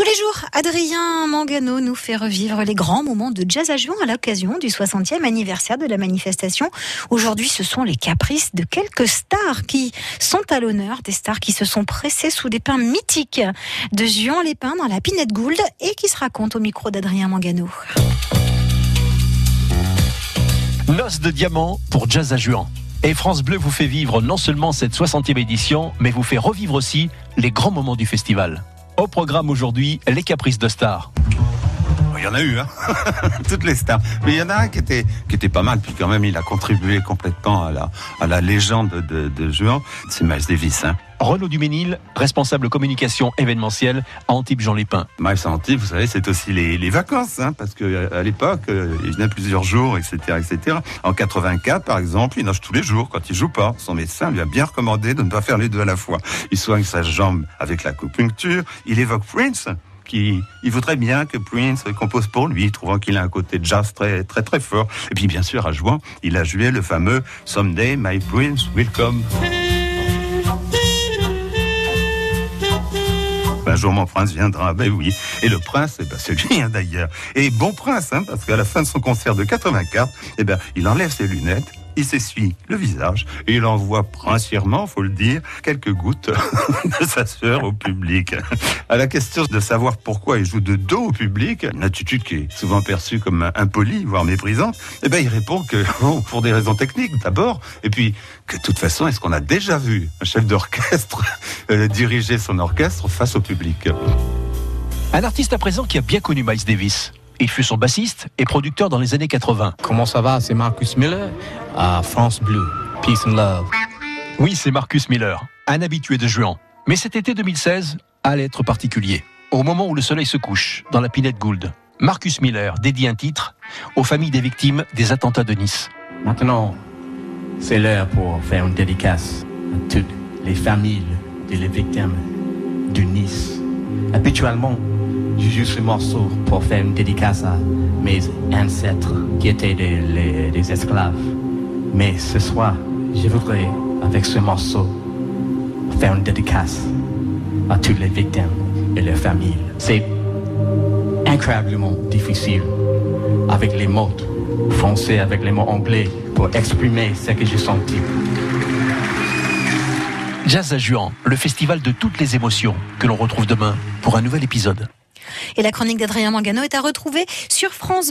Tous les jours, Adrien Mangano nous fait revivre les grands moments de jazz à Juin à l'occasion du 60e anniversaire de la manifestation. Aujourd'hui, ce sont les caprices de quelques stars qui sont à l'honneur, des stars qui se sont pressées sous des pins mythiques de Juan Lépin dans la Pinette Gould et qui se racontent au micro d'Adrien Mangano. Noce de diamant pour Jazz à Juan. Et France Bleu vous fait vivre non seulement cette 60e édition, mais vous fait revivre aussi les grands moments du festival. Au programme aujourd'hui, les caprices de stars. Il y en a eu, hein toutes les stars. Mais il y en a un qui était, qui était pas mal, puis quand même il a contribué complètement à la, à la légende de, de Juan. C'est Miles Davis. Hein. Renaud Duménil, responsable communication événementielle à Antibes Jean Lépin. Miles Antibes, vous savez, c'est aussi les, les vacances, hein, parce que à l'époque, euh, il venait plusieurs jours, etc., etc. En 84, par exemple, il nage tous les jours quand il joue pas. Son médecin lui a bien recommandé de ne pas faire les deux à la fois. Il soigne sa jambe avec la l'acupuncture. Il évoque Prince il voudrait bien que Prince compose pour lui, trouvant qu'il a un côté jazz très très très fort. Et puis bien sûr, à juin, il a joué le fameux Someday My Prince Will Come. Un jour mon prince viendra, ben oui. Et le prince, eh ben, c'est lui hein, d'ailleurs. Et bon prince, hein, parce qu'à la fin de son concert de 84, eh ben, il enlève ses lunettes, il s'essuie le visage et il envoie princièrement, faut le dire, quelques gouttes de sa sueur au public. À la question de savoir pourquoi il joue de dos au public, une attitude qui est souvent perçue comme impolie, voire méprisante, eh ben il répond que pour des raisons techniques d'abord, et puis que de toute façon, est-ce qu'on a déjà vu un chef d'orchestre euh, diriger son orchestre face au public? Un artiste à présent qui a bien connu Miles Davis. Il fut son bassiste et producteur dans les années 80. Comment ça va? C'est Marcus Miller à France Bleu. Peace and love. Oui, c'est Marcus Miller, un habitué de Juan. Mais cet été 2016 allait être particulier. Au moment où le soleil se couche dans la Pinette Gould, Marcus Miller dédie un titre aux familles des victimes des attentats de Nice. Maintenant, c'est l'heure pour faire une dédicace à toutes les familles des victimes de Nice. Habituellement, je joue ce morceau pour faire une dédicace à mes ancêtres qui étaient des, esclaves. Mais ce soir, je voudrais, avec ce morceau, faire une dédicace à toutes les victimes et leurs familles. C'est incroyablement difficile avec les mots français, avec les mots anglais, pour exprimer ce que j'ai senti. Jazz à Juan, le festival de toutes les émotions que l'on retrouve demain pour un nouvel épisode. Et la chronique d'Adrien Mangano est à retrouver sur France